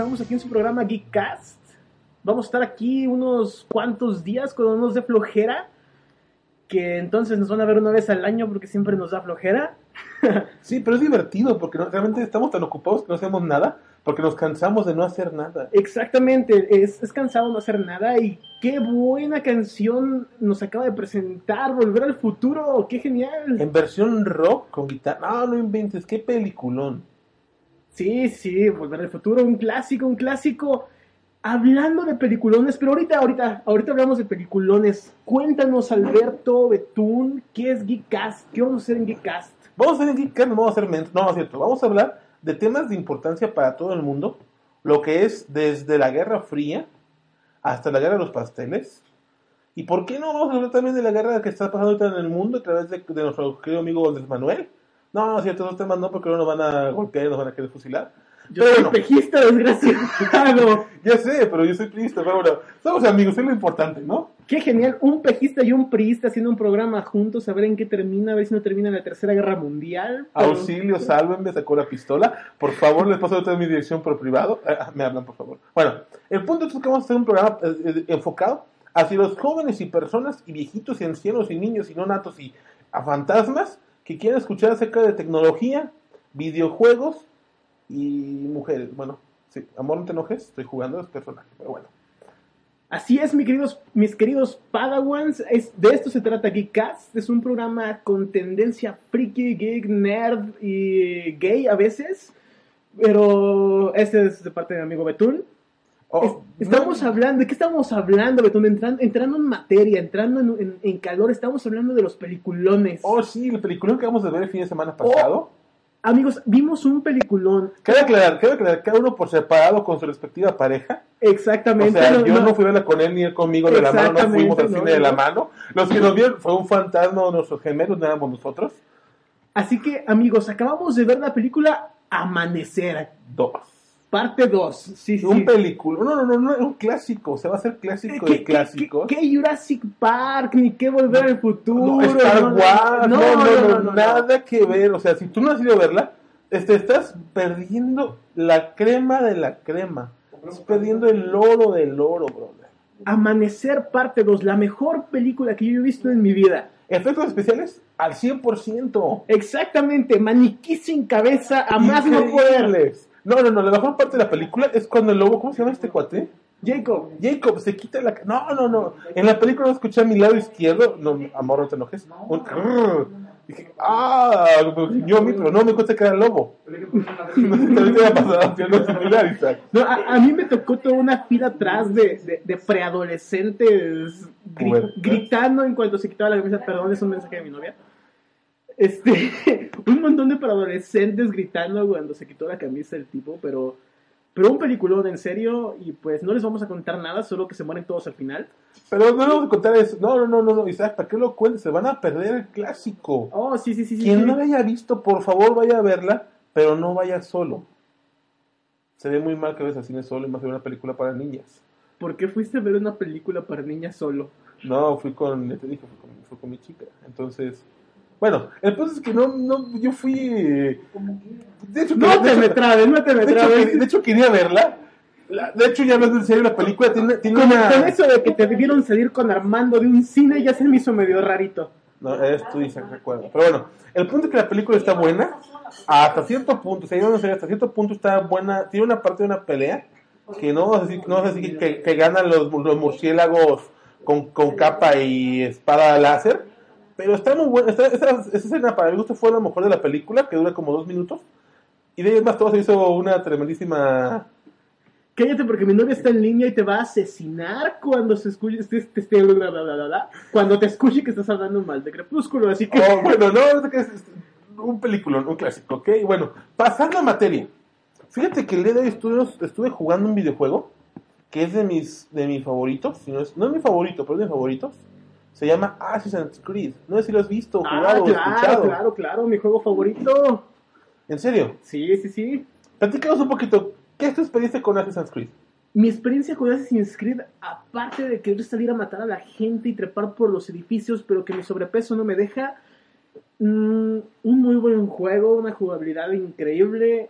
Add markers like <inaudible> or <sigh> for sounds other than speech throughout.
Estamos aquí en su programa Geekcast. Vamos a estar aquí unos cuantos días cuando nos dé flojera. Que entonces nos van a ver una vez al año porque siempre nos da flojera. <laughs> Sí, pero es divertido porque no- realmente estamos tan ocupados que no hacemos nada porque nos cansamos de no hacer nada. Exactamente, es, es cansado no hacer nada y qué buena canción nos acaba de presentar, Volver al Futuro, qué genial. En versión rock con guitarra. No, no inventes, qué peliculón. Sí, sí, Volver al Futuro, un clásico, un clásico. Hablando de peliculones, pero ahorita, ahorita, ahorita hablamos de peliculones. Cuéntanos, Alberto Betún, ¿qué es Geekcast? ¿Qué vamos a hacer en Geekcast? Vamos a hacer Geekcast, no vamos a hacer no, no es cierto. Vamos a hablar de temas de importancia para todo el mundo, lo que es desde la Guerra Fría hasta la Guerra de los Pasteles. ¿Y por qué no vamos a hablar también de la guerra que está pasando en el mundo a través de, de nuestro querido amigo Andrés Manuel? No, no es cierto, esos temas no, porque no nos van a golpear y nos van a querer fusilar. Yo Pero soy bueno. pejista, desgraciado. <laughs> Ya sé, pero yo soy priista, pero bueno, somos amigos, es lo importante, ¿no? Qué genial, un pejista y un priista haciendo un programa juntos, a ver en qué termina, a ver si no termina la Tercera Guerra Mundial. Pero- Auxilio, sálvenme, sacó la pistola. Por favor, les paso toda mi dirección por privado. Ah, me hablan, por favor. Bueno, el punto es que vamos a hacer un programa eh, eh, enfocado hacia los jóvenes y personas y viejitos y ancianos y niños y no natos y a fantasmas que quieren escuchar acerca de tecnología, videojuegos y mujeres. Bueno, sí, amor, no te enojes, estoy jugando a los personajes, pero bueno. Así es, mis queridos, mis queridos Padawans, es, de esto se trata Geekcast, es un programa con tendencia friki, geek, nerd y gay a veces, pero este es de parte de mi amigo Betún. Oh, Es- estamos no- hablando, ¿de qué estamos hablando, Betún? Entrando, entrando en materia, entrando en, en- en calor, estamos hablando de los peliculones. Oh, sí, el película que acabamos de ver el fin de semana pasado. Amigos, vimos un peliculón. Cabe aclarar, cabe aclarar, cada uno por separado con su respectiva pareja. O Exactamente. sea, no- yo no- no fui a verla con él ni él conmigo de la mano, no fuimos al cine de la mano. Los que nos vieron fue un fantasma de nuestros gemelos, no éramos nosotros. Así que, amigos, acabamos de ver la película Amanecer, Dos. Parte 2. Sí, sí. Un película. No, no, no, no, es un clásico. Se va a hacer clásico ¿Qué- de clásicos. ¿Qué, qué Jurassic Park? Ni qué Volver al Futuro. No, Star no, no, Wars, no, no, no, nada que ver. O sea, si tú no has ido a verla, este, estás perdiendo la crema de la crema. Estás perdiendo el oro del oro, brother. Amanecer, parte 2. La mejor película que yo he visto en mi vida. Efectos especiales al 100%. Exactamente, maniquí sin cabeza, a más no poder. No, no, no, la mejor parte de la película es cuando el lobo, ¿cómo se llama este cuate? Jacob, Jacob se quita la... No, no, no. En la película no escuché a mi lado izquierdo, no, amor, no te enojes. Un... Dije, ah, yo a mí, pero no me cuenta que era el lobo. <laughs> No a, a mí me tocó toda una fila atrás de, de, de preadolescentes gri- gritando en cuanto se quitaba la camisa. Perdón, es un mensaje de mi novia. Este, <laughs> un montón de preadolescentes gritando cuando se quitó la camisa el tipo, pero, pero un peliculón en serio. Y pues no les vamos a contar nada, solo que se mueren todos al final. Pero no vamos a contar eso. No, no, no, no, no, Isaac, ¿para qué lo cuentes? Se van a perder el clásico. Oh, sí, sí, sí. sí, Quien sí. no la haya visto, por favor, vaya a verla, pero no vaya solo. Se ve muy mal que vayas al cine solo y más de una película para niñas. ¿Por qué fuiste a ver una película para niñas solo? No, fui con, te dije, fui con, fui con mi chica. Entonces, Bueno, el punto es que no, no, yo fui... De hecho, No de te hecho- me trabes, no te me de hecho, trabes. que- de hecho, quería verla. La- De hecho, ya hablando en serio, la película tiene, tiene Con, una... con eso de que te debieron salir con Armando de un cine ya se me hizo medio rarito. No, eres tú, Isaac, recuerdo. Pero bueno, el punto es que la película está buena. Hasta cierto punto, se iban a hacer hasta cierto punto está buena. Tiene una parte de una pelea que no vas a decir, no vas a decir que, que ganan los, los murciélagos con, con capa y espada láser. Pero está muy buena. Esta, esa, esa escena para mi gusto fue la mejor de la película, que dura como dos minutos. Y de ahí más todo se hizo una tremendísima... Cállate porque mi novia está en línea y te va a asesinar cuando se escuche, te bla, bla, bla, cuando te escuche que estás hablando mal de Crepúsculo, así que Oh, bueno, no, es que es es un peliculón, un clásico, ¿ok? Bueno, pasando a materia. Fíjate que el día de hoy estuve, estuve jugando un videojuego que es de mis, de mis favoritos. si no, es, no es mi favorito, pero es de mis favoritos. Se llama Assassin's Creed. No sé si lo has visto, Ah, jugado o claro, escuchado. claro, claro, mi juego favorito. En serio, Sí, sí, sí. platícanos un poquito. ¿Qué es tu experiencia con Assassin's Creed? Mi experiencia con Assassin's Creed, aparte de querer salir a matar a la gente y trepar por los edificios, pero que mi sobrepeso no me deja, mm, un muy buen juego, una jugabilidad increíble,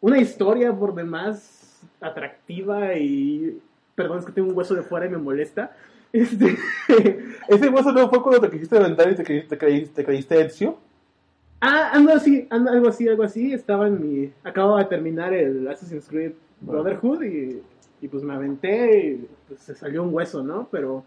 una historia por demás atractiva y... Perdón, es que tengo un hueso de fuera y me molesta. Este, <laughs> Ese hueso no fue cuando te quisiste aventar y te creíste, te creíste, te creíste Ezio. ah, ando así, ando algo así, algo así. Estaba en mi... Acababa de terminar el Assassin's Creed Brotherhood y, y pues me aventé y pues se salió un hueso, ¿no? Pero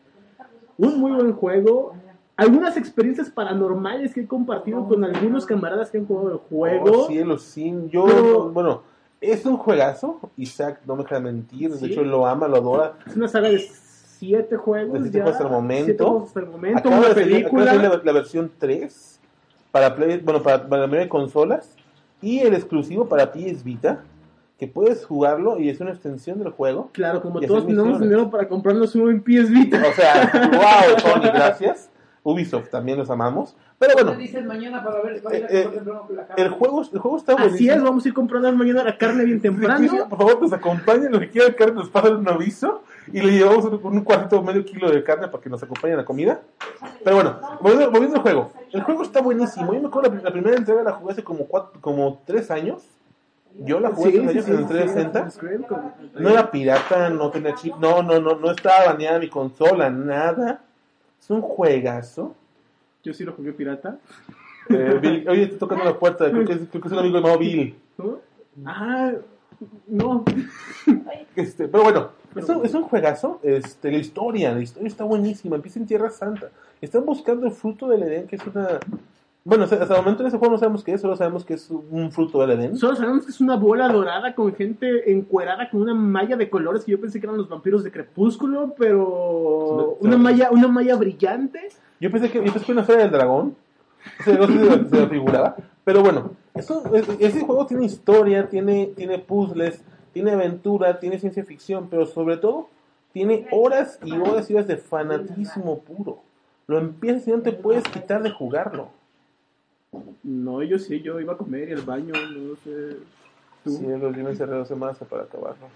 un muy buen juego. Algunas experiencias paranormales que he compartido con algunos camaradas que han jugado el juego. Oh, cielo, sí. Yo, Pero- bueno, es un juegazo. Isaac no me deja mentir. De hecho, lo ama, lo adora. Es una saga de siete juegos. De siete ya. juegos hasta el momento. Juegos hasta el momento. Una de salir- de película. salir la, la versión 3 para Play, bueno, para, para la mayoría de consolas y el exclusivo para PS Vita, que puedes jugarlo y es una extensión del juego. Claro, como Y todos tenemos dinero para comprarnos un en PS Vita. O sea, wow, Sony, <laughs> gracias. Ubisoft también los amamos. Pero ¿Qué bueno, dices mañana para ver cuál Eh, es eh, la carne? el juego, el juego está Así buenísimo. es, vamos a ir comprando mañana la carne bien Sí, temprano. Por favor, nos acompañen, los que quieran carne nos pasan un aviso y le llevamos un, un cuarto o medio kilo de carne para que nos acompañen a la comida. Pero bueno, volviendo, volviendo al juego. El juego está buenísimo. Yo me acuerdo la, la primera entrega la jugué hace como cuatro, como tres años. Yo la jugué Sí, tres años sí, en sí, 360. Creed con- No era pirata, no tenía chip, no, no, no, no estaba baneada mi consola, nada. Es un juegazo. Yo sí lo jugué pirata. Eh, Bill- oye, está tocando la puerta, creo que, es, creo que es un amigo llamado Bill. ¿No? Ah, no. Este, pero bueno, es un, es un juegazo. Este, la historia, la historia está buenísima. Empieza en Tierra Santa. Están buscando el fruto del Edén, que es una. Bueno, hasta el momento en ese juego no sabemos qué es, solo sabemos que es un fruto del Edén. Solo sabemos que es una bola dorada con gente encuerada con una malla de colores que yo pensé que eran los vampiros de Crepúsculo, pero Sí, una malla, una malla brillante. Yo pensé que, yo pensé que una feria del dragón. O sea, no sé si se, se lo figuraba. Pero bueno, eso, es- ese juego tiene historia, tiene, tiene puzzles, tiene aventura, tiene ciencia ficción, pero sobre todo tiene horas y horas y horas de fanatismo puro. Lo empiezas y no te puedes quitar de jugarlo. No, yo sí, yo iba a comer y al baño, no sé. ¿Tú? Sí, los yo me encerré dos semanas para acabarlo.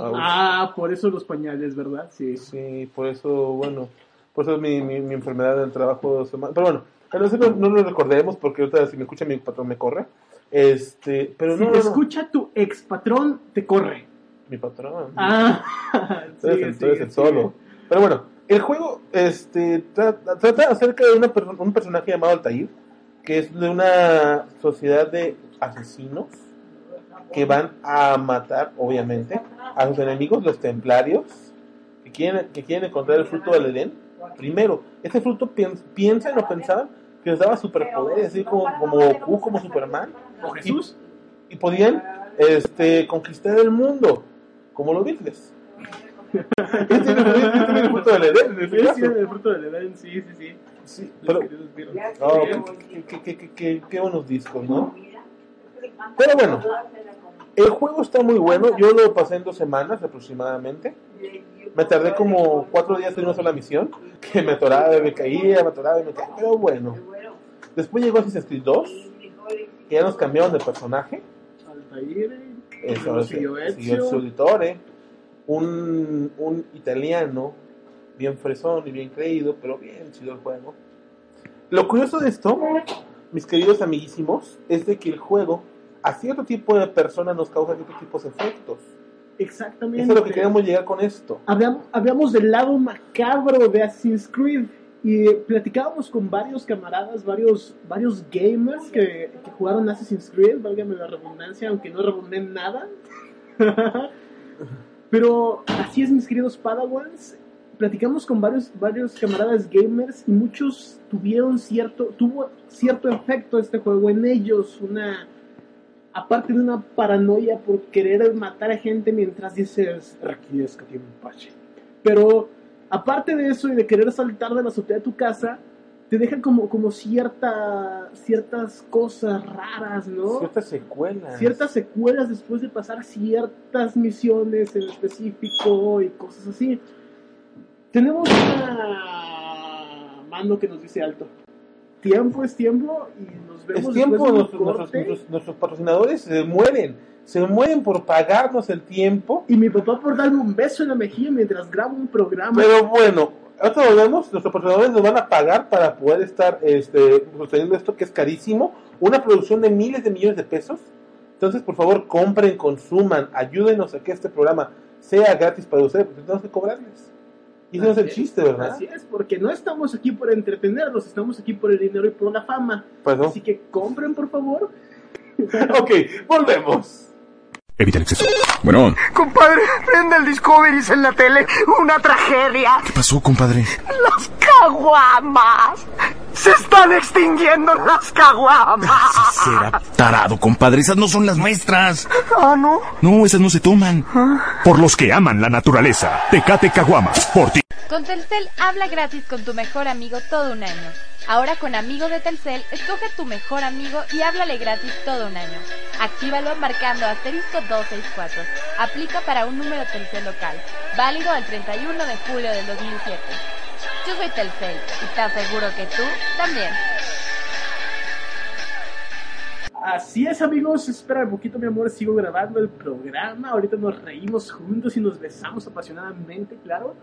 Ah, Ah, por eso los pañales, ¿verdad? Sí. Sí, por eso, bueno, por eso mi, mi, mi enfermedad del trabajo dos semanas. Pero bueno, no, no lo recordemos porque ahorita si me escucha mi patrón me corre. Este, pero si no, te no, no, escucha tu ex patrón, te corre. mi patrón. Ah, <laughs> Tú eres sigue, el, tú eres sigue, el solo. sigue. Pero bueno, el juego este, trata, trata acerca de una un personaje llamado Altair, que es de una sociedad de asesinos que van a matar, obviamente, a sus enemigos, los templarios, que quieren, que quieren encontrar el fruto del Edén. Primero, este fruto pien- piensan o pensaban que les daba superpoderes, así como, como Goku, como Superman, ¿O Jesús? y podían este, conquistar el mundo, como los Beatles. Este es el- fruto del Edén, este Sí, sí, el fruto del Edén, sí, sí, sí. Sí, pero, oh, qué, qué- qué- qué- qué- qué buenos discos, ¿no? Pero bueno, el juego está muy bueno. Yo lo pasé en dos semanas aproximadamente. Me tardé como cuatro días en una sola misión. Que me atoraba y me caía, me atoraba me caía. Pero bueno. Después llegó Assassin's Creed 2. Que ya nos cambiaron de personaje. Altair, Eso, luego ese- siguió su editore. Un, un italiano. Bien fresón y bien creído. Pero bien chido el juego. Lo curioso de esto, mis queridos amiguísimos, es de que el juego a cierto tipo de personas nos causa ciertos tipos de efectos. Exactamente. Eso es lo que queremos llegar con esto. Hablam- Hablamos del lado macabro de Assassin's Creed y platicábamos con varios camaradas, varios, varios gamers que, que jugaron Assassin's Creed, válgame la redundancia, aunque no redundé en nada. <laughs> Pero así es, mis queridos Padawans. Platicamos con varios, varios camaradas gamers y muchos tuvieron cierto, tuvo cierto efecto este juego en ellos, una aparte de una paranoia por querer matar a gente mientras dices que tiene un parche. Pero aparte de eso y de querer saltar de la azotea de tu casa, te dejan como, como cierta, ciertas cosas raras, ¿no? Ciertas secuelas. ciertas secuelas después de pasar ciertas misiones en específico y cosas así. Tenemos una mano que nos dice alto. Tiempo es tiempo y nos vemos Es tiempo, de nuestros, nuestros, patrocinadores se mueren. Se mueren por pagarnos el tiempo. Y mi papá por darme un beso en la mejilla mientras grabo un programa. Pero bueno, ahora volvemos. Nuestros patrocinadores nos van a pagar para poder estar este, sosteniendo esto que es carísimo. Una producción de miles de millones de pesos. Entonces, por favor, compren, consuman, ayúdenos a que este programa sea gratis para ustedes, porque tenemos que cobrarles. Y ese no es el chiste, ¿verdad? Así es, porque no estamos aquí por entretenerlos, estamos aquí por el dinero y por la fama. Perdón. Así que compren, por favor. <laughs> Ok, volvemos. Evita el exceso. Bueno, Compadre, prende el Discovery en la tele. Una tragedia. ¿qué pasó, compadre? Las caguamas. Se están extinguiendo las caguamas. Será tarado, compadre. Esas no son las nuestras. Ah, ¿no? No, esas no se toman. Por los que aman la naturaleza. Tecate Caguama. Por ti. Con Telcel habla gratis con tu mejor amigo todo un año. Ahora con Amigo de Telcel, escoge tu mejor amigo y háblale gratis todo un año. Actívalo marcando asterisco 264. Aplica para un número Telcel local. Válido al 31 de julio del 2007. Yo soy Telcel y te aseguro que tú también. Así es, amigos. Espera un poquito, mi amor. Sigo grabando el programa. Ahorita nos reímos juntos y nos besamos apasionadamente, claro.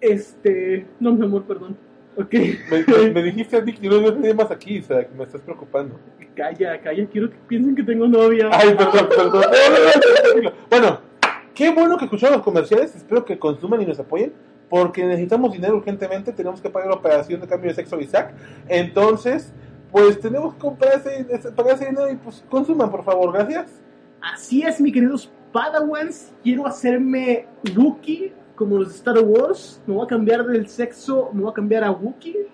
Este. No, mi amor, perdón. Ok. Me, me- me dijiste a que no no nadie más aquí, o sea, que me estás preocupando. Calla, calla. Quiero que piensen que tengo novia. Ay, perdón, perdón. <laughs> Bueno, qué bueno que escucharon los comerciales. Espero que consuman y nos apoyen. Porque necesitamos dinero urgentemente. Tenemos que pagar la operación de cambio de sexo a Isaac. Entonces, pues tenemos que comprar ese, ese- pagar ese dinero y pues consuman, por favor. Gracias. Así es, mis queridos Padawans. Quiero hacerme Wookiee, como los de Star Wars. Me voy a cambiar del sexo, me voy a cambiar a Wookiee.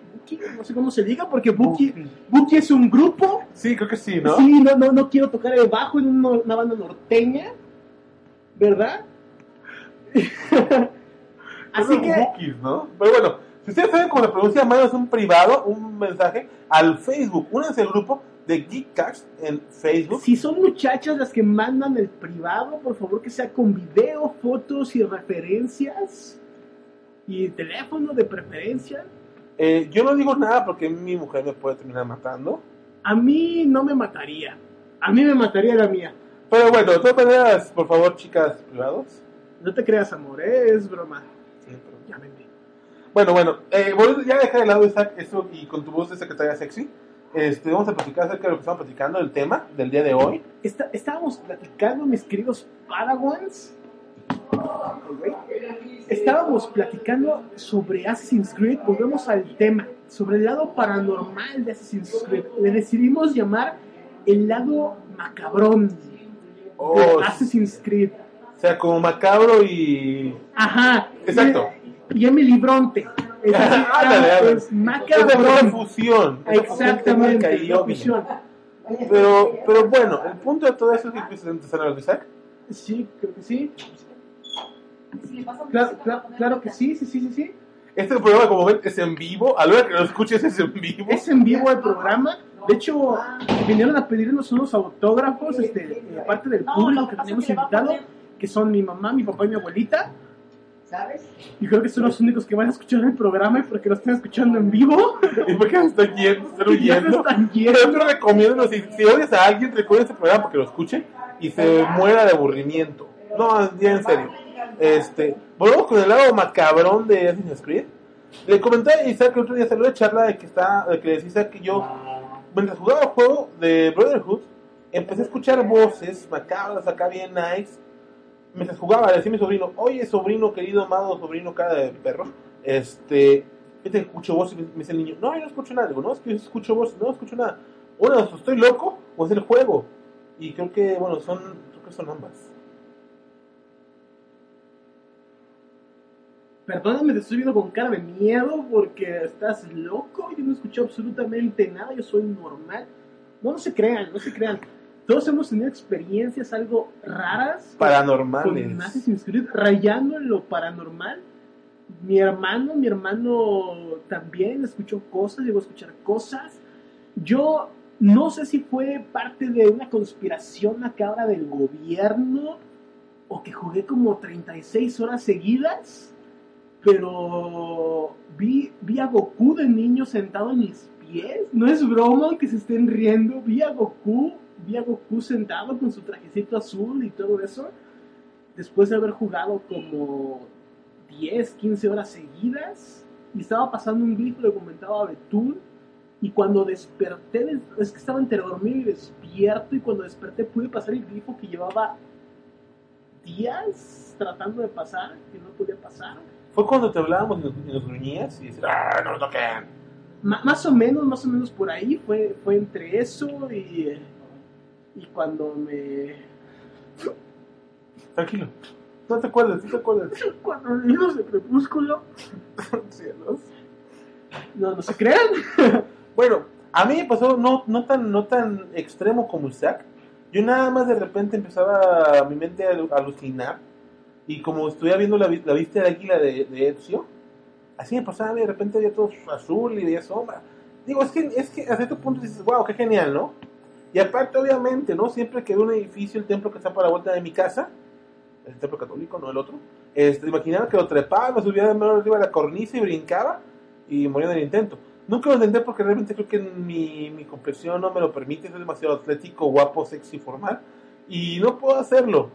No sé cómo se diga, porque Wookiee, Wookiee es un grupo. Sí, creo que sí, ¿no? Sí, no, no, no quiero tocar el bajo en una, una banda norteña. ¿Verdad? <laughs> Así que, bookies, ¿no? Pero bueno, si ustedes saben cómo se pronuncia, mándanos un privado, un mensaje al Facebook. Únanse al grupo de Geekcast en Facebook. si son muchachas las que mandan el privado, por favor que sea con video, fotos y referencias. Y teléfono de preferencia. Eh, yo no digo nada porque mi mujer me puede terminar matando. A mí no me mataría. A mí me mataría la mía. Pero bueno, de todas maneras, por favor, chicas privados. No te creas, amor, ¿eh? es broma. Ya vendí. Bueno, bueno, eh, ya deja de lado Isaac, eso y con tu voz de secretaria sexy. Este, vamos a platicar acerca de lo que estamos platicando, del tema del día de hoy. Está- estábamos platicando, mis queridos Padawans. Estábamos platicando sobre Assassin's Creed. Volvemos al tema. Sobre el lado paranormal de Assassin's Creed. Le decidimos llamar el lado macabrón de Oh, Assassin's Creed. o sea, como macabro y. Ajá. Exacto. Y Emily Bronte. Es, <laughs> fusión. fusión Exactamente. obvia. fusión. Pero, pero bueno, el punto de todo eso es que empiezas a empezar a Isaac. Sí, creo que sí. Claro, claro, claro que sí, sí, sí, sí, sí. Este programa, como ven, es en vivo. A la hora que lo escuches, es en vivo. Es en vivo el programa. De hecho, vinieron a pedirnos unos autógrafos, este, de parte del público que teníamos invitado, que son mi mamá, mi papá y mi abuelita. Y creo que son los únicos que van a escuchar el programa porque lo están escuchando en vivo. <laughs> ¿Y por qué me están yendo? ¿Están <laughs> Y huyendo? están Yo te recomiendo, si, si odias a alguien, recuerda este programa para que lo escuche y se muera de aburrimiento. No, ya en serio. Este, volvemos con el lado macabrón de Assassin's Creed. Le comenté a Isaac que otro día salió de charla de que está, de que decía Isaac que yo, mientras jugaba el juego de Brotherhood, empecé a escuchar voces macabras acá bien nice. Mientras jugaba, le decía mi sobrino, oye sobrino querido, amado sobrino cara de perro, este, este escucho voces, y me dice el niño, no, yo no escucho nada, no, es que yo escucho voces, no escucho nada. Bueno, estoy loco o es el juego. Y creo que, bueno, son, creo que son ambas. Perdóname, te estoy viendo con cara de miedo porque estás loco. Yo no escuché absolutamente nada. Yo soy normal. No, no se crean, no se crean. Todos hemos tenido experiencias algo raras. Con Paranormales. Creed, rayando en lo paranormal. Mi hermano, mi hermano también escuchó cosas, llegó a escuchar cosas. Yo no sé si fue parte de una conspiración macabra del gobierno o que jugué como 36 horas seguidas, pero vi, vi a Goku de niño sentado en mis pies. No es broma que se estén riendo. Vi a Goku, vi a Goku sentado con su trajecito azul y todo eso. Después de haber jugado como 10, 15 horas seguidas. Y estaba pasando un grifo, le comentaba a Betún. Y cuando desperté, des- es que estaba entre dormido y despierto. Y cuando desperté pude pasar el grifo que llevaba días tratando de pasar, que no podía pasar. Fue cuando te hablábamos y nos, gruñías y decías, ¡ah, no lo toquen! Más o menos, más o menos por ahí fue, fue entre eso y, y cuando me... Tranquilo. No te acuerdas, no te acuerdas. <laughs> Cuando vimos el crepúsculo, <laughs> Cielos. no, no se crean. <laughs> Bueno, a mí me pasó no, no, tan, no tan extremo como Isaac. Yo nada más de repente empezaba mi mente a alu- alucinar. Y como estuviera viendo la, la vista de águila de, de Ezio, así me pasaba, de repente había todo azul y veía sombra. Digo, es que, es que a cierto punto dices, wow, qué genial, ¿no? Y aparte, obviamente, ¿no? Siempre que veo un edificio, el templo que está por la vuelta de mi casa, el templo católico, no el otro, este, imaginaba que lo trepaba, me subía de mano arriba de la cornisa y brincaba y moría en el intento. Nunca lo intenté porque realmente creo que mi, mi complexión no me lo permite, soy demasiado atlético, guapo, sexy, formal, y no puedo hacerlo.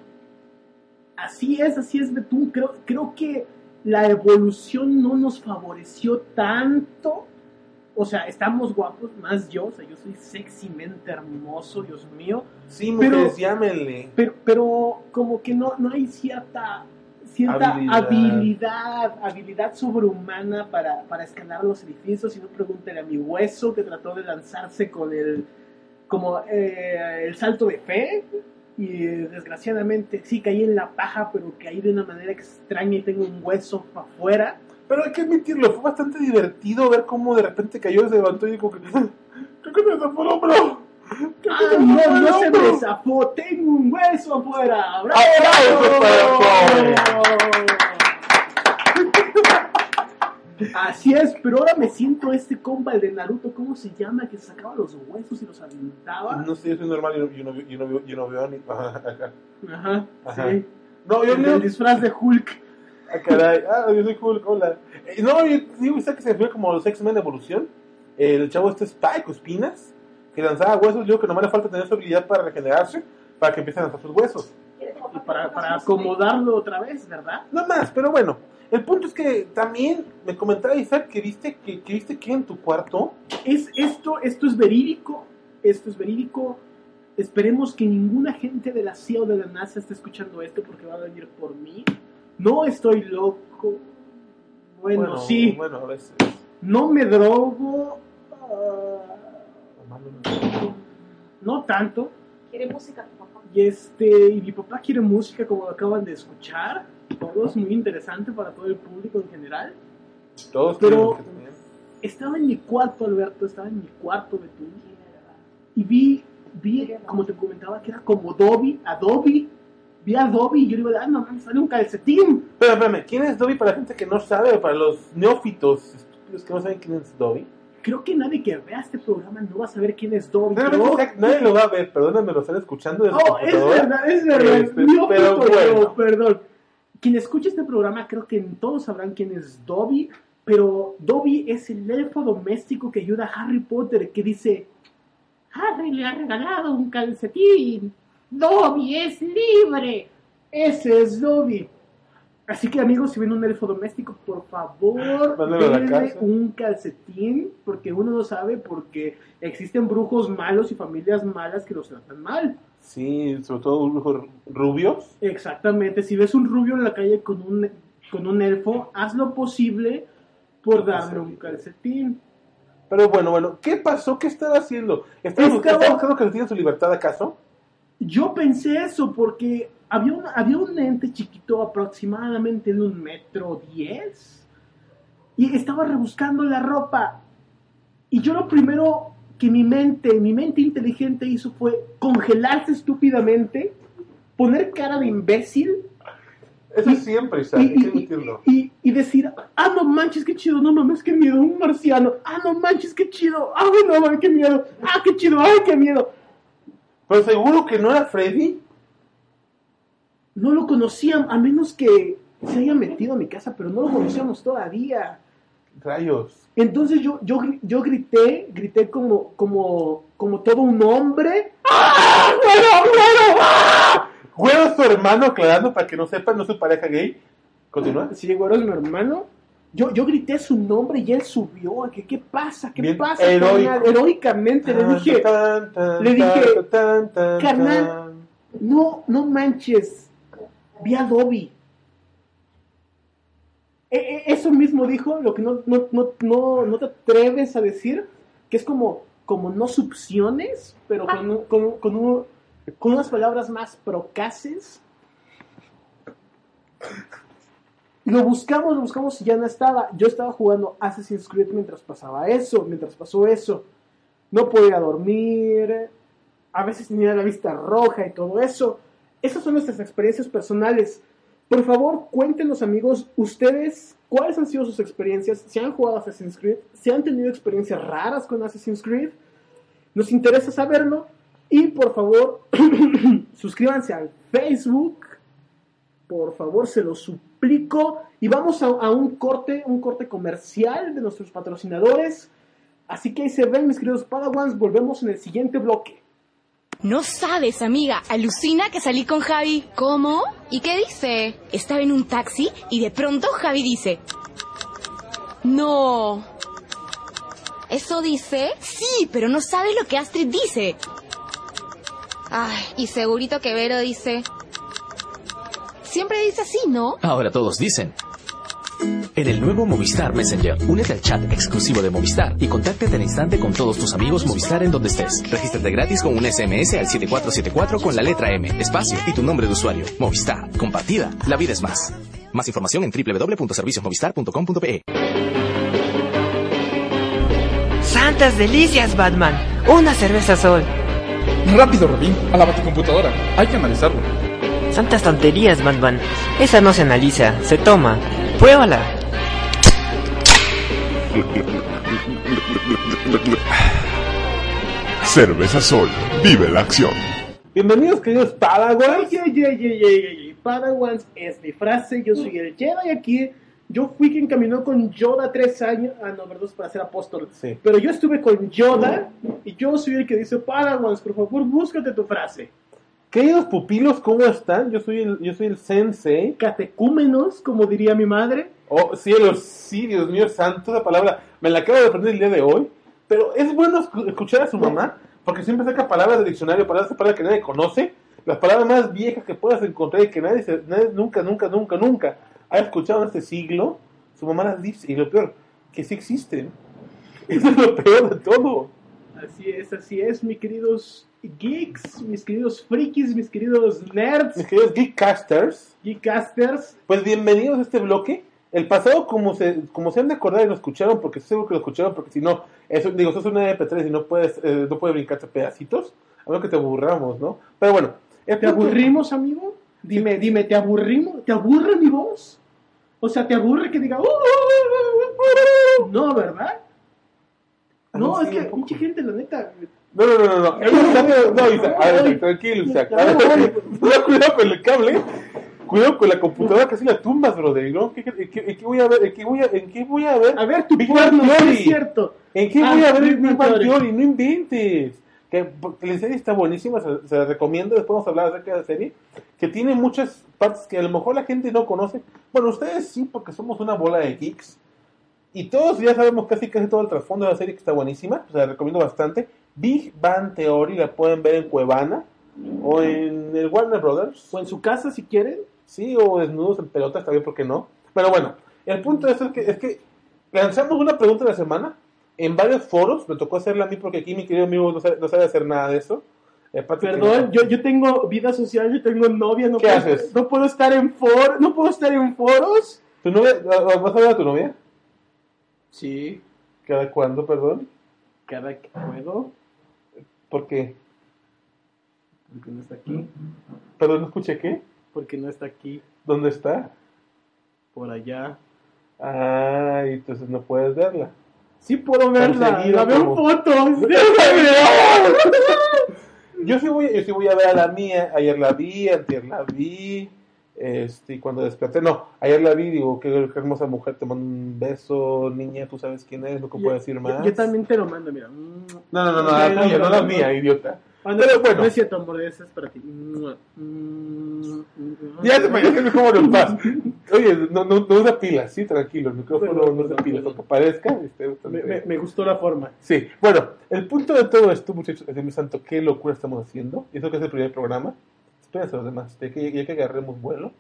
Así es, así es, Betún. Creo, creo que la evolución no nos favoreció tanto. O sea, estamos guapos, más yo. O sea, yo soy sexymente hermoso, Dios mío. Sí, Pero- mujeres, llámenle. Pero, pero como que no, no hay cierta, cierta Habilidad. habilidad, habilidad, sobrehumana para, para escalar los edificios. Si no, pregúntale a mi hueso que trató de lanzarse con el, como, eh, el salto de fe. Y eh, desgraciadamente sí caí en la paja, pero caí de una manera extraña y tengo un hueso afuera. Pero hay que admitirlo, fue bastante divertido ver cómo de repente cayó, se levantó y dijo que... Creo que me zafó el hombro. ¡Ah, me no, el no se me zafó! ¡Tengo un hueso afuera! ¡Aplausos para Así es, pero ahora me siento este compa, el de Naruto, ¿cómo se llama? Que sacaba los huesos y los aventaba. No sé, yo soy normal, yo no, yo no, yo no, veo- ni... <laughs> Ajá. Ajá, Ajá. sí. No, yo El, del disfraz de Hulk. Ah, caray. Ah, yo soy cool, hola. Eh, no, yo digo, ¿sabes que se fue como los X-Men de evolución? El chavo este Spike o Espinas, que lanzaba huesos, yo digo que nomás le falta tener su habilidad para regenerarse, para que empiecen a lanzar sus huesos. Y para, para acomodarlo otra vez, ¿verdad? No más, pero bueno. El punto es que también me comentaba Isaac que viste que, que viste que en tu cuarto Es, esto, esto es verídico. Esto es verídico. Esperemos que ninguna gente de la CIA o de la NASA esté escuchando esto porque va a venir por mí. No estoy loco. Bueno, sí. Bueno, a veces. No me drogo. malo no- tanto. Quiere música tu papá. Y este, y mi papá quiere música como lo acaban de escuchar. Todo es muy interesante para todo el público en general. Todos Pero- quieren que también. Estaba en mi cuarto, Alberto, estaba en mi cuarto, Betún. Y vi, vi, como te comentaba, que era como Dobby, Adobe. Vi a Dobby y yo dar, ah, no sale un calcetín. Pero espérame, ¿quién es Dobby para la gente que no sabe, para los neófitos estúpidos que no saben quién es Dobby? Creo que nadie que vea este programa no va a saber quién es Dobby. Pero- Isaac, nadie lo va a ver, perdóname, lo están escuchando desde su Oh, es verdad, es verdad. Este, Neófito pero bueno. perdón. Quien escuche este programa, creo que todos sabrán quién es Dobby, pero Dobby es el elfo doméstico que ayuda a Harry Potter, que dice, Harry le ha regalado un calcetín. Dobby es libre. Ese es Dobby. Así que amigos, si ven un elfo doméstico, por favor, denle un calcetín, porque uno no sabe, porque existen brujos malos y familias malas que los tratan mal. Sí, sobre todo brujos rubios. Exactamente, si ves un rubio en la calle con un, con un elfo, haz lo posible por darle un calcetín. Pero bueno, bueno, ¿qué pasó? ¿Qué estaba haciendo? ¿Estaba, Estaba- estaba buscando que le tienen su libertad acaso? Yo pensé eso porque había, una- había un ente chiquito aproximadamente de un metro diez y estaba rebuscando la ropa. Y yo lo primero que mi mente, mi mente inteligente hizo fue congelarse estúpidamente, poner cara de imbécil Eso Y- siempre, Isaac, y, y- y decir, ah, no manches, qué chido, no mames, qué miedo, un marciano, ah, no manches, qué chido, ah, no mames, qué miedo, ah, qué chido, ay, qué miedo. Pero seguro que no era Freddy. No lo conocían, a menos que se haya metido a mi casa, pero no lo conocíamos todavía. Rayos. Entonces yo, yo, yo grité, grité como, como, como todo un hombre. ¡Ah! ¡Güero, güero! ¡Ah! Güero es su hermano, aclarando para que no sepan, no es su pareja gay. Continúa. Sí, güero es mi hermano. Yo, yo grité su nombre y él subió. ¿Qué, qué pasa? ¿Qué Bien pasa? carnal? Heroicamente le dije, Tan, tan, le dije, carnal. no, no manches. Vi a Dobby. E- e- eso mismo dijo, lo que no, no, no, no, no te atreves a decir, que es como, como no succiones, pero con, un- con, un- con, un- con unas palabras más procaces. Lo buscamos, lo buscamos y ya no estaba. Yo estaba jugando Assassin's Creed mientras pasaba eso, mientras pasó eso. No podía dormir, a veces tenía la vista roja y todo eso. Esas son nuestras experiencias personales. Por favor, cuéntenos amigos, ustedes, cuáles han sido sus experiencias, si han jugado Assassin's Creed, si han tenido experiencias raras con Assassin's Creed. Nos interesa saberlo. Y por favor, <clears throat> suscríbanse al Facebook. Por favor, se lo suplico. Y vamos a, a un corte, un corte comercial de nuestros patrocinadores. Así que ahí se ven, mis queridos Padawans. Volvemos en el siguiente bloque. No sabes, amiga, alucina que salí con Javi. ¿Cómo? ¿Y qué dice? Estaba en un taxi y de pronto Javi dice... No. ¿Eso dice? Sí, pero no sabes lo que Astrid dice. Ay, y segurito que Vero dice... Siempre dice así, ¿no? Ahora todos dicen. En el nuevo Movistar Messenger, únete al chat exclusivo de Movistar y contáctate al instante con todos tus amigos Movistar en donde estés. Regístrate gratis con un SMS al 7474 con la letra M, espacio y tu nombre de usuario. Movistar, compartida, la vida es más. Más información en www.serviciosmovistar.com.pe. ¡Santas delicias, Batman! ¡Una cerveza sol! Rápido, Robin, a la computadora. Hay que analizarlo. ¡Santas tonterías, Batman! Esa no se analiza, se toma. ¡Pruébala! Cerveza Sol, vive la acción. Bienvenidos, queridos Padawans. Ay, ay, ay, ay, ay, ay. Padawans es mi frase, yo soy el Jedi aquí. Yo fui quien caminó con Yoda tres años. Ah, no, verdad, para ser apóstol. Sí. Pero yo estuve con Yoda y yo soy el que dice, Padawans, por favor, búscate tu frase. Queridos pupilos, ¿cómo están? Yo soy el, yo soy el sensei. Catecúmenos, como diría mi madre. Oh, cielos, sí, Dios mío santo, esa palabra me la acabo de aprender el día de hoy. Pero es bueno escu- escuchar a su mamá, porque siempre saca palabras del diccionario, palabras, palabras que nadie conoce, las palabras más viejas que puedas encontrar y que nadie, se- nadie nunca, nunca, nunca, nunca ha escuchado en este siglo. Su mamá las dice, y lo peor, que sí existen. <laughs> Eso es lo peor de todo. Así es, así es, mis queridos geeks, mis queridos frikis, mis queridos nerds, Mis queridos Geekcasters, geekcasters. pues bienvenidos a este bloque. El pasado, como se, como se han de acordar y lo escucharon, porque estoy seguro que lo escucharon, porque si no, eso, digo, eso es una MP3 y no puedes, eh, no puedes brincarte pedacitos, a menos que te aburramos, ¿no? Pero bueno, ¿Te punto- aburrimos, amigo? Dime, dime, ¿te aburrimos? ¿Te aburre mi voz? O sea, ¿te aburre que diga... "Uh, uh, uh, uh"? No, ¿verdad? No, es que pinche gente, la neta... No, no, no, no, no. Isaac, <laughs> no, a ver, tranquilo, Isaac. Ver, <laughs> <laughs> cuidado con el cable. Cuidado con la computadora, casi la tumbas, brother. ¿no? ¿Qué, qué, qué- en qué voy a ver? ¿En qué voy a, en qué voy a ver? A ver, tu Big porno, Theory. es cierto. ¿En qué Ah, voy a ver Big Bang Theory. No inventes. que la serie está buenísima, se, se la recomiendo, después vamos a hablar acerca de la serie, que tiene muchas partes que a lo mejor la gente no conoce. Bueno, ustedes sí, porque somos una bola de geeks. Y todos ya sabemos casi casi todo el trasfondo de la serie que está buenísima, se la recomiendo bastante. Big Bang Theory la pueden ver en Cuevana o en el Warner Brothers. O en su casa si quieren. Sí, o desnudos en pelotas también, ¿por qué no? Pero bueno, el punto de esto es que, es que lanzamos una pregunta de la semana en varios foros, me tocó hacerla a mí porque aquí mi querido amigo no sabe, no sabe hacer nada de eso. Eh, Perdón, yo, yo tengo vida social, yo tengo novia, no ¿Qué puedo, haces? no puedo estar en foros, no puedo estar en foros. ¿Tu novia, ¿Vas a ver a tu novia? Sí, ¿Cada cuándo, perdón? cada que puedo, ¿Por qué? porque no está aquí, Perdón, no escuché qué. porque no está aquí, ¿Dónde está? por allá. Ah, y entonces no puedes verla. Sí puedo verla, la veo en fotos. <laughs> Yo sí voy, yo sí voy a ver a la mía. Ayer la vi, antier la vi. Este, y cuando desperté, no, ayer la vi, digo, qué, hermosa mujer, te mando un beso, niña, tú sabes quién es, lo que puedo decir más. Yo, yo también te lo mando, mira. No, no, no, no, la tuya, no la mía, idiota. Ah, Pero bueno. No es cierto, amor, ese es para ti. Ya te imaginas cómo lo pasa. Oye, no, no, no usa pilas, sí, tranquilo, el micrófono no usa pilas, aunque parezca. este, Me, me- me gustó la forma. Sí, bueno, el punto de todo esto, muchachos, es mi santo, qué locura estamos haciendo. Y eso que es el primer programa. Espérense los demás, ya que, ya que agarremos vuelo,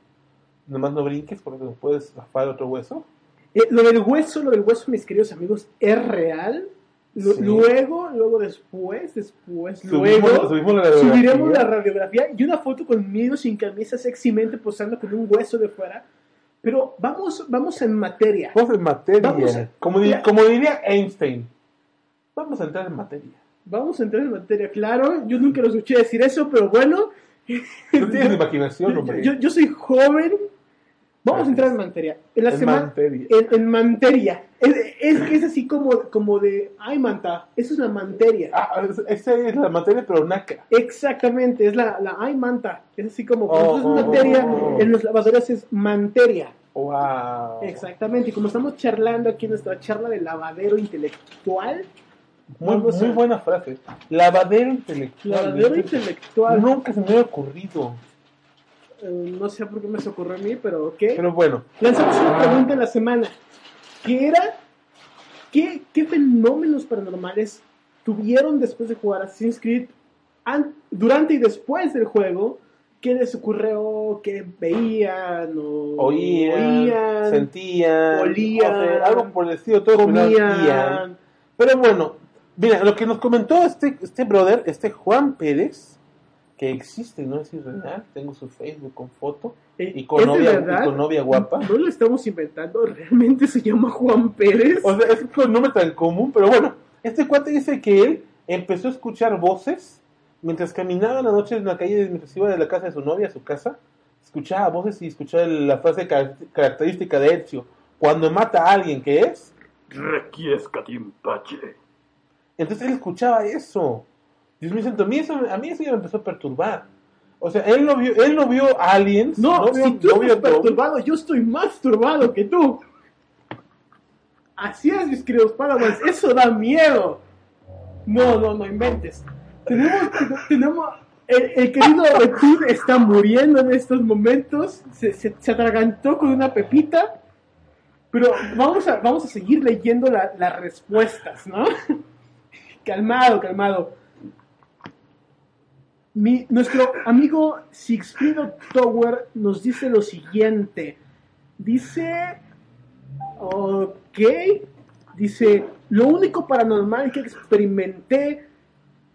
nomás no brinques porque nos puedes zafar otro hueso. Eh, lo del hueso, lo del hueso, mis queridos amigos, es real. Lu- Sí. Luego, luego después, después, Subimos- luego subimos la subiremos la radiografía y una foto conmigo sin camisa sexymente posando con un hueso de fuera. Pero vamos, vamos en materia. Vamos en materia. Vamos a- como, como diría Einstein, vamos a entrar en materia. Vamos a entrar en materia, claro. Yo nunca lo escuché decir eso, pero bueno. No tienes imaginación, Yo, hombre. yo- yo soy joven. Vamos a entrar en materia. En la En semana. materia. En, en materia. Es, es que es así como, como de. Ay, manta. Eso es la materia. Ah, es- esa es la materia, pero naca. Exactamente, es la, la ay, manta. Es así como. Oh, es oh, materia, oh, oh. en los lavadores es manteria. Wow. Exactamente. Y como estamos charlando aquí en nuestra charla de lavadero intelectual. Muy, buena frase. Lavadero intelectual. Lavadero intelectual. Nunca se me había ocurrido. Eh, no sé por qué me se ocurrió a mí, pero ok. Pero bueno. Lanzamos una pregunta en la semana. Que era, ¿qué, qué fenómenos paranormales tuvieron después de jugar Assassin's Creed an- durante y después del juego? ¿Qué les ocurrió? ¿Qué veían? O Oían, oían, sentían, olían, o sea, algo por el estilo, todo comían. Pero bueno, mira, lo que nos comentó este, este brother, este Juan Pérez, que existe, no es irreal, tengo su Facebook con foto Eh, y con, ¿es de novia, y con novia guapa. No lo estamos inventando, realmente se llama Juan Pérez. O sea, es un nombre tan común, pero bueno, este cuate dice que él empezó a escuchar voces mientras caminaba en la noche en la calle mientras iba de la casa de su novia a su casa. Escuchaba voces y escuchaba la frase car- característica de Ezio. Cuando mata a alguien, ¿qué es? Requiescat in pace. Entonces él escuchaba eso. Dios mío a mí eso, a mí eso ya me empezó a perturbar. O sea, él no vio, él no vio aliens, No, vio, si tú no estás perturbado, yo estoy más turbado que tú. Así es, mis queridos Padawans, eso da miedo. No, no, no inventes. Tenemos, tenemos, el, el querido Betud está muriendo en estos momentos, se, se, se atragantó con una pepita, pero vamos a, vamos a seguir leyendo la- las respuestas, ¿no? Calmado, calmado. Mi- nuestro amigo Sigfrido Tower nos dice lo siguiente. Dice, ok, dice, lo único paranormal que experimenté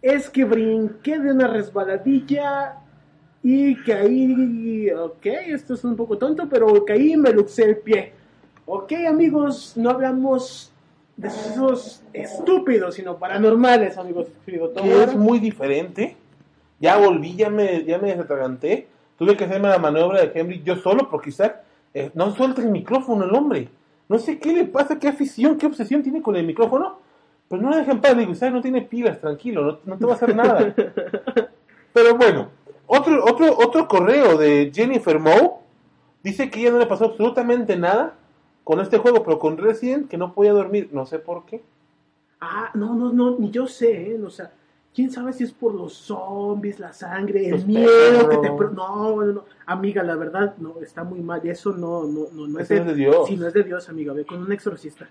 es que brinqué de una resbaladilla y caí, ok, esto es un poco tonto, pero caí y me luxé el pie. Ok, amigos, no hablamos de esos estúpidos, sino paranormales, amigos que es muy diferente. Ya volví, ya me, ya me desatraganté. Tuve que hacerme la maniobra de Henry yo solo porque Isaac eh, no suelta el micrófono el hombre. No sé qué le pasa, qué afición, qué obsesión tiene con el micrófono. Pero no lo dejan paz. Digo, Isaac no tiene pilas, tranquilo, no, no te va a hacer nada. <laughs> Pero bueno, otro, otro, otro correo de Jennifer Moe dice que ella no le pasó absolutamente nada con este juego, pero con Resident que no podía dormir. No sé por qué. Ah, no, no, no, ni yo sé, ¿eh? O sea, quién sabe si es por los zombies, la sangre, el miedo que te... No, no, no, amiga, la verdad, no, está muy mal. Eso no, no, no, no es de Dios. Sí, no es de Dios, amiga, ve con un exorcista.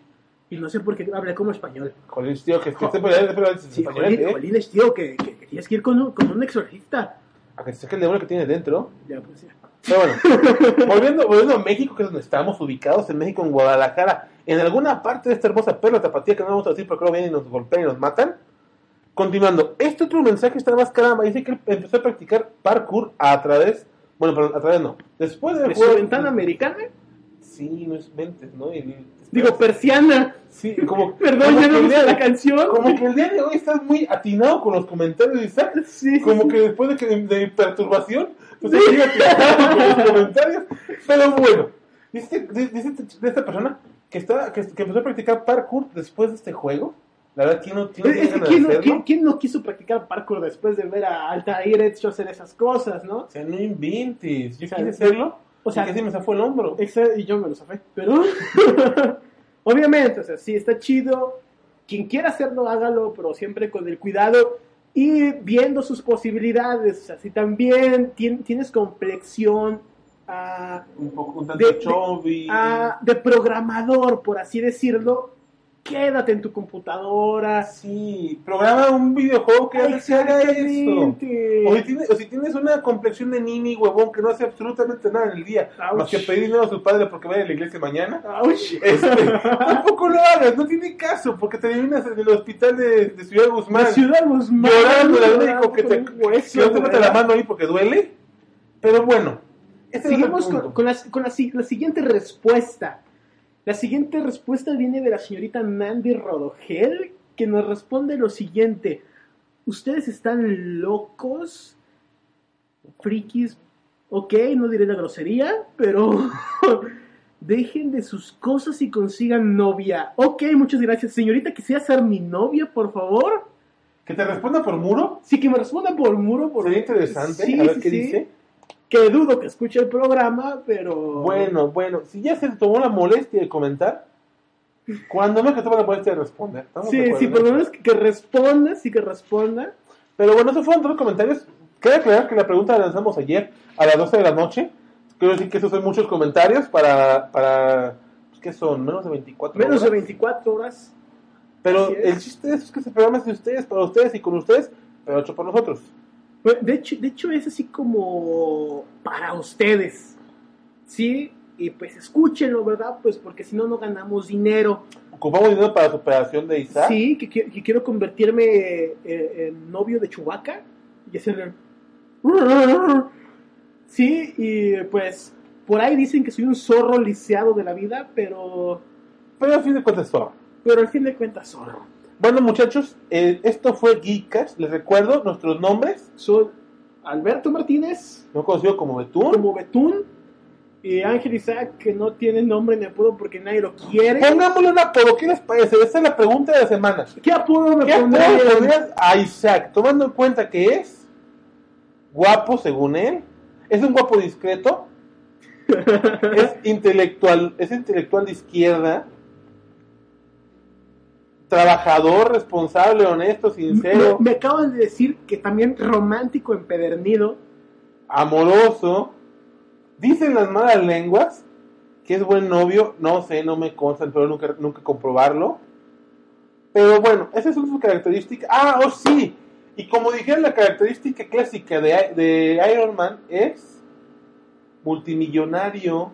Y no sé por qué hablé como español. Jolín, tío, que, que esté por allá, pero Sí, español, jolín, ¿eh? jolín, tío, que, que, que tienes que ir con un, con un exorcista. A que se saque el demonio que tiene dentro. Ya, pues ya. Pero bueno, volviendo, volviendo a México, que es donde estamos ubicados, en México, en Guadalajara, en alguna parte de esta hermosa perla tapatía que no vamos a decir porque luego vienen y nos golpean y nos matan. Continuando, este otro mensaje está más caramba. Dice que él empezó a practicar parkour a través, bueno, perdón, a través no. Después de ¿De su ventana americana? Sí, no es mentes, ¿no? Digo, persiana. Sí, como. <laughs> Perdón, como ya no de- la canción. Como que el día de hoy estás muy atinado con los comentarios, Isaac. Sí. Como que después de, que, de mi perturbación, pues con los comentarios. Pero bueno, dice, dice de esta persona que, está, que, que empezó a practicar parkour después de este juego. La verdad, ¿quién no, quién no Es ¿quién, no, quién- quién no quiso practicar parkour después de ver a Altair hecho hacer esas cosas, no? O sea, no inventes. Yo O sea, quise hacerlo. o sea, casi me zafó el hombro. Y yo me lo zafé. Pero, <laughs> obviamente, o sea, sí, está chido. Quien quiera hacerlo, hágalo, pero siempre con el cuidado y viendo sus posibilidades. Si también tien- tienes complexión Un poco, un tanto de, de- chubby. ah, de programador, por así decirlo, quédate en tu computadora. Sí, programa un videojuego que haga eso. O si, tienes, o si tienes una complexión de nini huevón que no hace absolutamente nada en el día, Ouch. más que pedir dinero a su padre porque vaya a la iglesia mañana, <laughs> este, tampoco lo hagas, no tiene caso, porque terminas en el hospital de, de Ciudad Guzmán La ciudad Guzmán. llorando al médico que te, hueso, que no te mete ¿verdad? la mano ahí porque duele. Pero bueno, este Seguimos con, con la, con la la siguiente respuesta. La siguiente respuesta viene de la señorita Mandy Rodogel, que nos responde lo siguiente. ¿Ustedes están locos? Frikis. Ok, no diré la grosería, pero <laughs> dejen de sus cosas y consigan novia. Ok, muchas gracias. Señorita, ¿quisiera ser mi novia, por favor? Que te responda por muro, Sí, que me responda por muro. Por... sería interesante, Sí, a ver sí, qué sí. dice. Que dudo que escuche el programa, pero... Bueno, bueno, si ya se tomó la molestia de comentar, cuando no que toma la molestia de responder. ¿estamos de Sí, sí, por lo menos que, que responda, sí que responda. Pero bueno, esos fueron todos los comentarios. Queda aclarar que la pregunta la lanzamos ayer a las 12 de la noche. Quiero decir que esos son muchos comentarios para, para pues, ¿qué son? Menos de 24 Menos de horas. 24 horas. Pero el chiste de es que este programa es de ustedes, para ustedes y con ustedes, pero hecho por nosotros. De hecho, de hecho, es así como para ustedes. Sí, y pues escúchenlo, ¿verdad? Pues porque si no, no ganamos dinero. Ocupamos dinero para su operación de Isaac. Sí, que, qui- que quiero convertirme eh, en novio de Chubaca y hacerle. <laughs> Sí, y pues por ahí dicen que soy un zorro lisiado de la vida, pero. Pero al fin de cuentas, todo. Pero al fin de cuentas, zorro. Bueno, muchachos, eh, esto fue Geekcast. Les recuerdo nuestros nombres. Soy Alberto Martínez, No conocido como Betún. como Betún, y Ángel Isaac, que no tiene nombre ni apodo porque nadie lo quiere. Pongámosle un apodo. ¿Qué les parece? Esa es la pregunta de la semana. ¿Qué apodo me ¿Qué apodo le pondrías a Isaac? Tomando en cuenta que es guapo según él, es un guapo discreto, <laughs> es intelectual, es intelectual de izquierda, trabajador, responsable, honesto, sincero, Me, me acaban de decir que también romántico empedernido. amoroso. Dicen las malas lenguas que es buen novio, no sé, no me consta, pero nunca, nunca comprobarlo. Pero bueno, esa es su característica. Ah, oh sí. Y como dijeron, la característica clásica de, de Iron Man es multimillonario.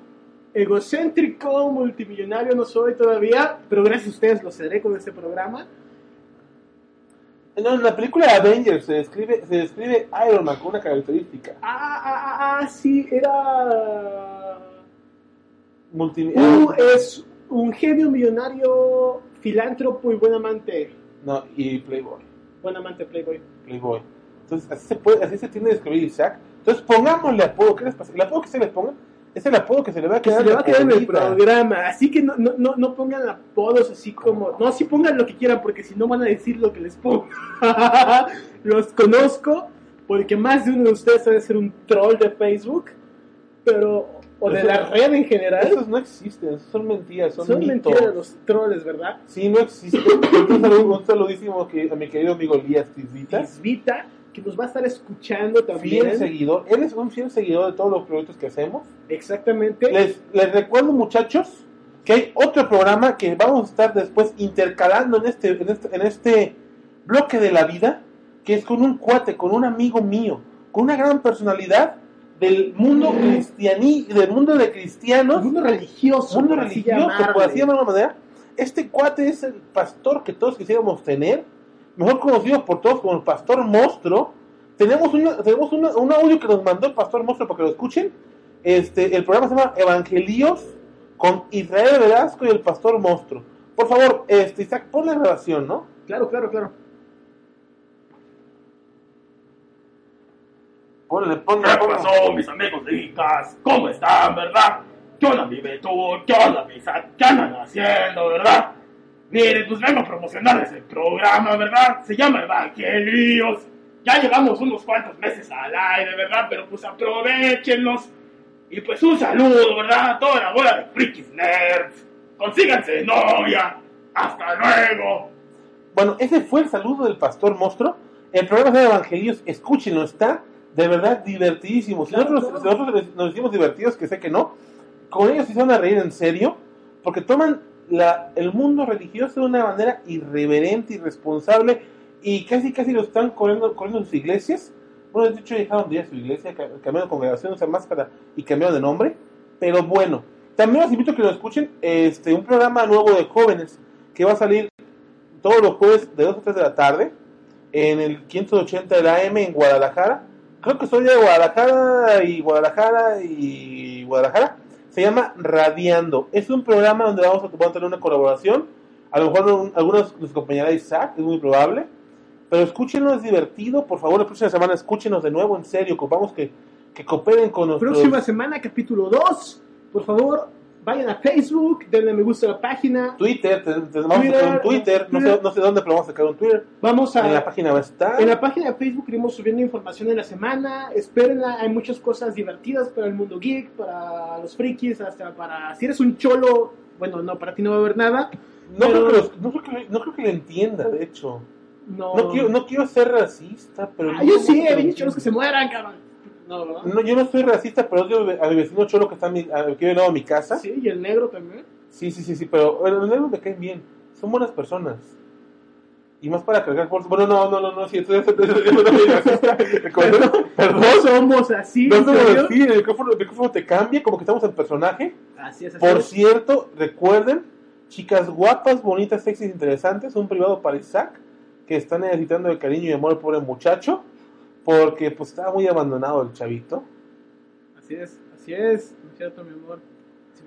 Egocéntrico, multimillonario no soy todavía, pero gracias a ustedes lo seré con este programa. No, en la película de Avengers se describe, se describe Iron Man con una característica. Ah, ah, ah, ah, sí, era... Multi- Uh, es un genio millonario, filántropo y buen amante. No, y Playboy. Buen amante Playboy. Playboy. Entonces, así se, puede, así se tiene que describir Isaac. Entonces, pongámosle apodo. ¿Qué les pasa? El apodo que se les ponga es el apodo que se le va a Que quedar. se le va a quedar en el programa. Así que no, no, no, no pongan apodos así como. No, sí pongan lo que quieran, porque si no van a decir lo que les pongo. <laughs> Los conozco, porque más de uno de ustedes debe ser un troll de Facebook. Pero o de Eso- la red en general. Esos no existen, son mentiras, son, Son mitos. mentiras de los troles, ¿verdad? Sí, no existen. un, saludísimo que, a mi querido amigo Elías Tisbita. Tisbita, que nos va a estar escuchando también. Fiel seguidor. Él es un fiel seguidor de todos los proyectos que hacemos. Exactamente. Les, les recuerdo, muchachos, que hay otro programa que vamos a estar después intercalando en este, en este, en este bloque de la vida, que es con un cuate, con un amigo mío, con una gran personalidad del mundo cristianí, del mundo de cristianos, mundo religioso, mundo religioso, por así llamarlo de una manera. Este cuate es el pastor que todos quisiéramos tener, mejor conocido por todos como el pastor monstruo. Tenemos, una, tenemos una- un audio que nos mandó el pastor monstruo para que lo escuchen. Este, el programa se llama Evangelios con Israel Velasco y el pastor monstruo. Por favor, este, Isaac, pon la grabación, ¿no? Claro, claro, claro. Ponle, ponle, ¿Qué ponle. pasó, mis amigos de Icas? ¿Cómo están, verdad? ¿Qué onda, mi Beto? ¿Qué onda, mis a- ¿Qué andan haciendo, verdad? Miren, pues vengo a promocionarles el programa, ¿verdad? Se llama Evangelios. Ya llevamos unos cuantos meses al aire, ¿verdad? Pero pues aprovechenlos. Y pues un saludo, ¿verdad? A toda la bola de frikis nerds. Consíganse novia. Hasta luego. Bueno, ese fue el saludo del pastor monstruo. El programa llama Evangelios, escúchenlo, está de verdad divertidísimo. Si nosotros, claro. si nosotros nos hicimos divertidos, que sé que no, con ellos sí se van a reír en serio, porque toman la, el mundo religioso de una manera irreverente, irresponsable, y casi casi lo están corriendo, corriendo en sus iglesias. Bueno, de hecho, dejaron de ir a su iglesia, ca- cambiaron de congregación, usan máscara y cambiaron de nombre. Pero bueno, también los invito a que lo escuchen este, un programa nuevo de jóvenes que va a salir todos los jueves de 2 a 3 de la tarde en el 580 de la AM en Guadalajara. Creo que soy de Guadalajara y Guadalajara y Guadalajara. Se llama Radiando. Es un programa donde vamos a, vamos a tener una colaboración. A lo mejor un- algunos nos acompañará Isaac, es muy probable. Pero escúchenos, es divertido. Por favor, la próxima semana escúchenos de nuevo, en serio. Ocupamos que, que cooperen con nosotros. Próxima semana, capítulo 2. Por favor, vayan a Facebook, denle me gusta a la página. Twitter, te- te- vamos a sacar un Twitter. No sé, no sé dónde, pero vamos a sacar un Twitter. Vamos a. En la página va a estar. En la página de Facebook iremos subiendo información en la semana. Espérenla, hay muchas cosas divertidas para el mundo geek, para los frikis, hasta para. Si eres un cholo, bueno, no, para ti no va a haber nada. No, pero- creo que los- no, creo que, no creo que lo entienda, de hecho. No, No quiero, no quiero ser racista, pero... Ah, yo sí, he dicho cholos que se mueran, cabrón. No, ¿verdad? No, yo no soy racista, pero odio a mi vecino cholo que está mi, que al lado de mi casa. Sí, y el negro también. Sí, sí, sí, sí, pero bueno, los negros me caen bien. Son buenas personas. Y más para cargar bolsas. Bueno, no, no, no, no, sí, estoy, estoy- estoy- estoy racista. <laughs> Perdón, perdón. No somos así, No ¿en somos así, el micrófono, el micrófono te cambia, como que estamos en personaje. Así es, así Por es. cierto, recuerden, chicas guapas, bonitas, sexys, interesantes, un privado para Isaac, que está necesitando de cariño y amor el pobre muchacho, porque pues estaba muy abandonado el chavito. Así es, así es. ¿No es cierto, mi amor? Sí.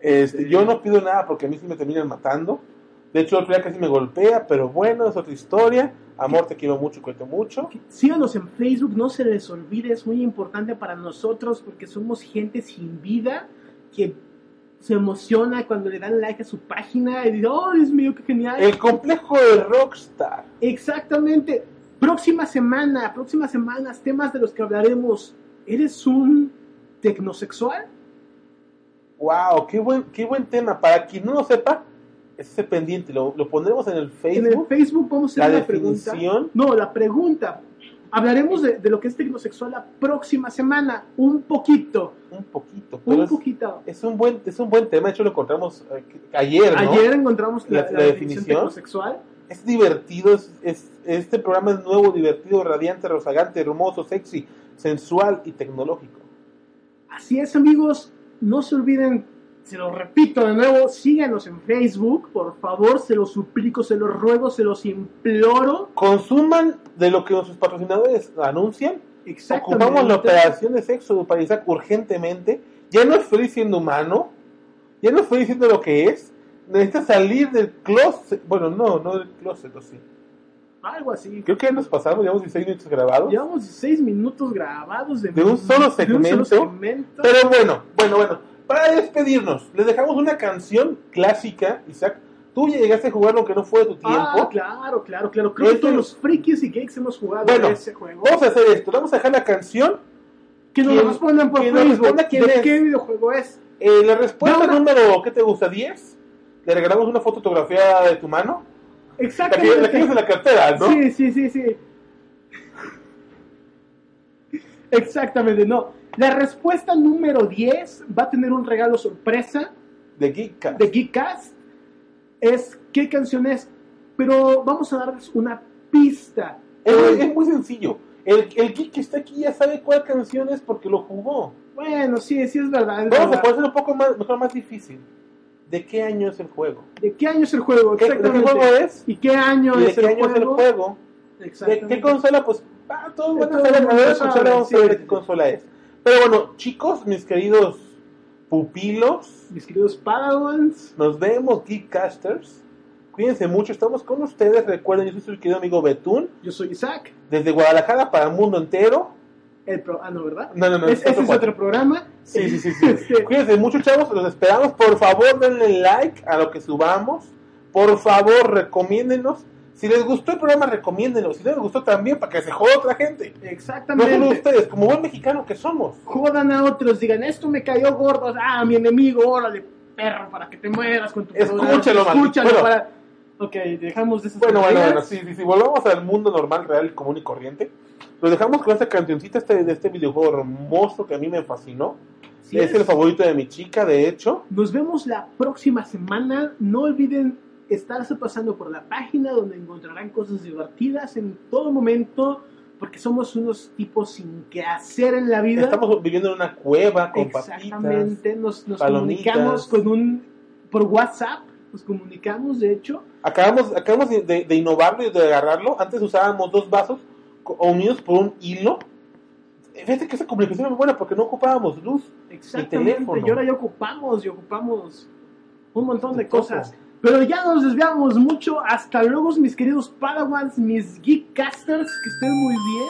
Este, Yo no pido nada porque a mí sí me terminan matando. De hecho, el otro día casi me golpea, pero bueno, es otra historia. Amor, te quiero mucho, cuento mucho. Síganos en Facebook, no se les olvide, es muy importante para nosotros porque somos gente sin vida que se emociona cuando le dan like a su página y dice, oh, Dios mío, qué genial. El complejo de Rockstar. Exactamente. Próxima semana, próximas semanas, temas de los que hablaremos. ¿Eres un tecnosexual? Wow, qué buen, qué buen tema. Para quien no lo sepa, esté pendiente, lo, lo pondremos en el Facebook. En el Facebook vamos a La hacer pregunta. definición. No, la pregunta. Hablaremos de, de lo que es tecnosexual la próxima semana, un poquito. Un poquito. Un es- poquito. Es un buen, es un buen tema, de hecho lo encontramos eh, ayer, ¿no? Ayer encontramos la, La- la la definición definición. tecnosexual. Es divertido, es, es- este programa es nuevo, divertido, radiante, rozagante, hermoso, sexy, sensual y tecnológico. Así es, amigos. No se olviden, se los repito de nuevo, síganos en Facebook, por favor, se los suplico, se los ruego, se los imploro. Consuman de lo que nuestros patrocinadores anuncian. Exactamente. Ocupamos la operación de sexo para Isaac urgentemente. Ya no es feliz siendo humano, ya no es feliz siendo lo que es. Necesita salir del closet. Bueno, no, no del closet, o sí. Algo así. Creo que ya nos pasamos, llevamos 16 minutos grabados. Llevamos 16 minutos grabados de, de un solo de un segmento. solo segmento. Pero bueno, bueno, bueno. Para despedirnos, les dejamos una canción clásica, Isaac. Tú ya llegaste a jugar aunque no fue de tu tiempo. Ah, claro, claro, claro. Creo que Ese- todos los frikis y geeks hemos jugado Bueno, ese juego. Vamos a hacer esto. Vamos a dejar la canción Que nos ¿Quién- lo respondan por nos Facebook. responda quién ¿De es? qué videojuego es? Eh, la respuesta no. número, ¿qué te gusta? ¿10? Le regalamos una fotografía de tu mano. Exactamente. la que tienes en la cartera, ¿no? Sí, sí, sí, sí. Exactamente, no. La respuesta número 10 va a tener un regalo sorpresa De Geekcast. de Geekcast. Es qué canción es. Pero vamos a darles una pista. Es, muy- es muy sencillo. El, el geek que está aquí ya sabe cuál canción es porque lo jugó. Bueno, sí, sí es verdad. es Vamos a poner un poco más, mejor más difícil. ¿De qué año es el juego? ¿De qué año es el juego? ¿Qué- de qué juego es? ¿Y qué año ¿Y de es qué el año juego? es el juego? ¿De qué consola? Pues ah, todos van a saber, vamos a ver de qué consola es. Pero bueno, chicos, mis queridos pupilos, Mis queridos Padawans. nos vemos, Geekcasters. Cuídense mucho, estamos con ustedes. Recuerden, yo soy su querido amigo Betún, Yo soy Isaac. desde Guadalajara para el mundo entero. El pro... Ah, no, ¿verdad? No, no, no, Es- ese es otro programa. Sí, sí, sí, sí. Este, Cuídense mucho, chavos. Los esperamos. Por favor, denle like a lo que subamos. Por favor, recomiéndenos. Si les gustó el programa, recomiéndenlo. Si no les gustó también, para que se joda otra gente. No Exactamente. solo ustedes, como buen mexicano que somos. jodan a otros, digan, esto me cayó gordo, ah, mi enemigo, órale, perro, para que te mueras con tu Escúchalo, maldito. escúchalo Bueno. para... Ok, dejamos de esas Bueno, bueno, bueno, sí, sí, sí. Volvamos al mundo normal, real, común y corriente. Los dejamos con esta cancioncita este, de este videojuego hermoso que a mí me fascinó. Sí es, es. el favorito de mi chica, de hecho. Nos vemos la próxima semana, no olviden estarse pasando por la página donde encontrarán cosas divertidas en todo momento, porque somos unos tipos sin que hacer en la vida. Estamos viviendo en una cueva con papitas. Exactamente, nos, nos palomitas. comunicamos con un... por WhatsApp, nos comunicamos, de hecho, Acabamos, acabamos de, de- de innovarlo y de agarrarlo. Antes usábamos dos vasos co- unidos por un hilo. Fíjate que esa comunicación es muy buena porque no ocupábamos luz Exactamente, teléfono. y ahora ya ocupamos y ocupamos un montón de cosas. Pero ya nos desviamos mucho. Hasta luego, mis queridos Padawans, mis Geekcasters. Que estén muy bien.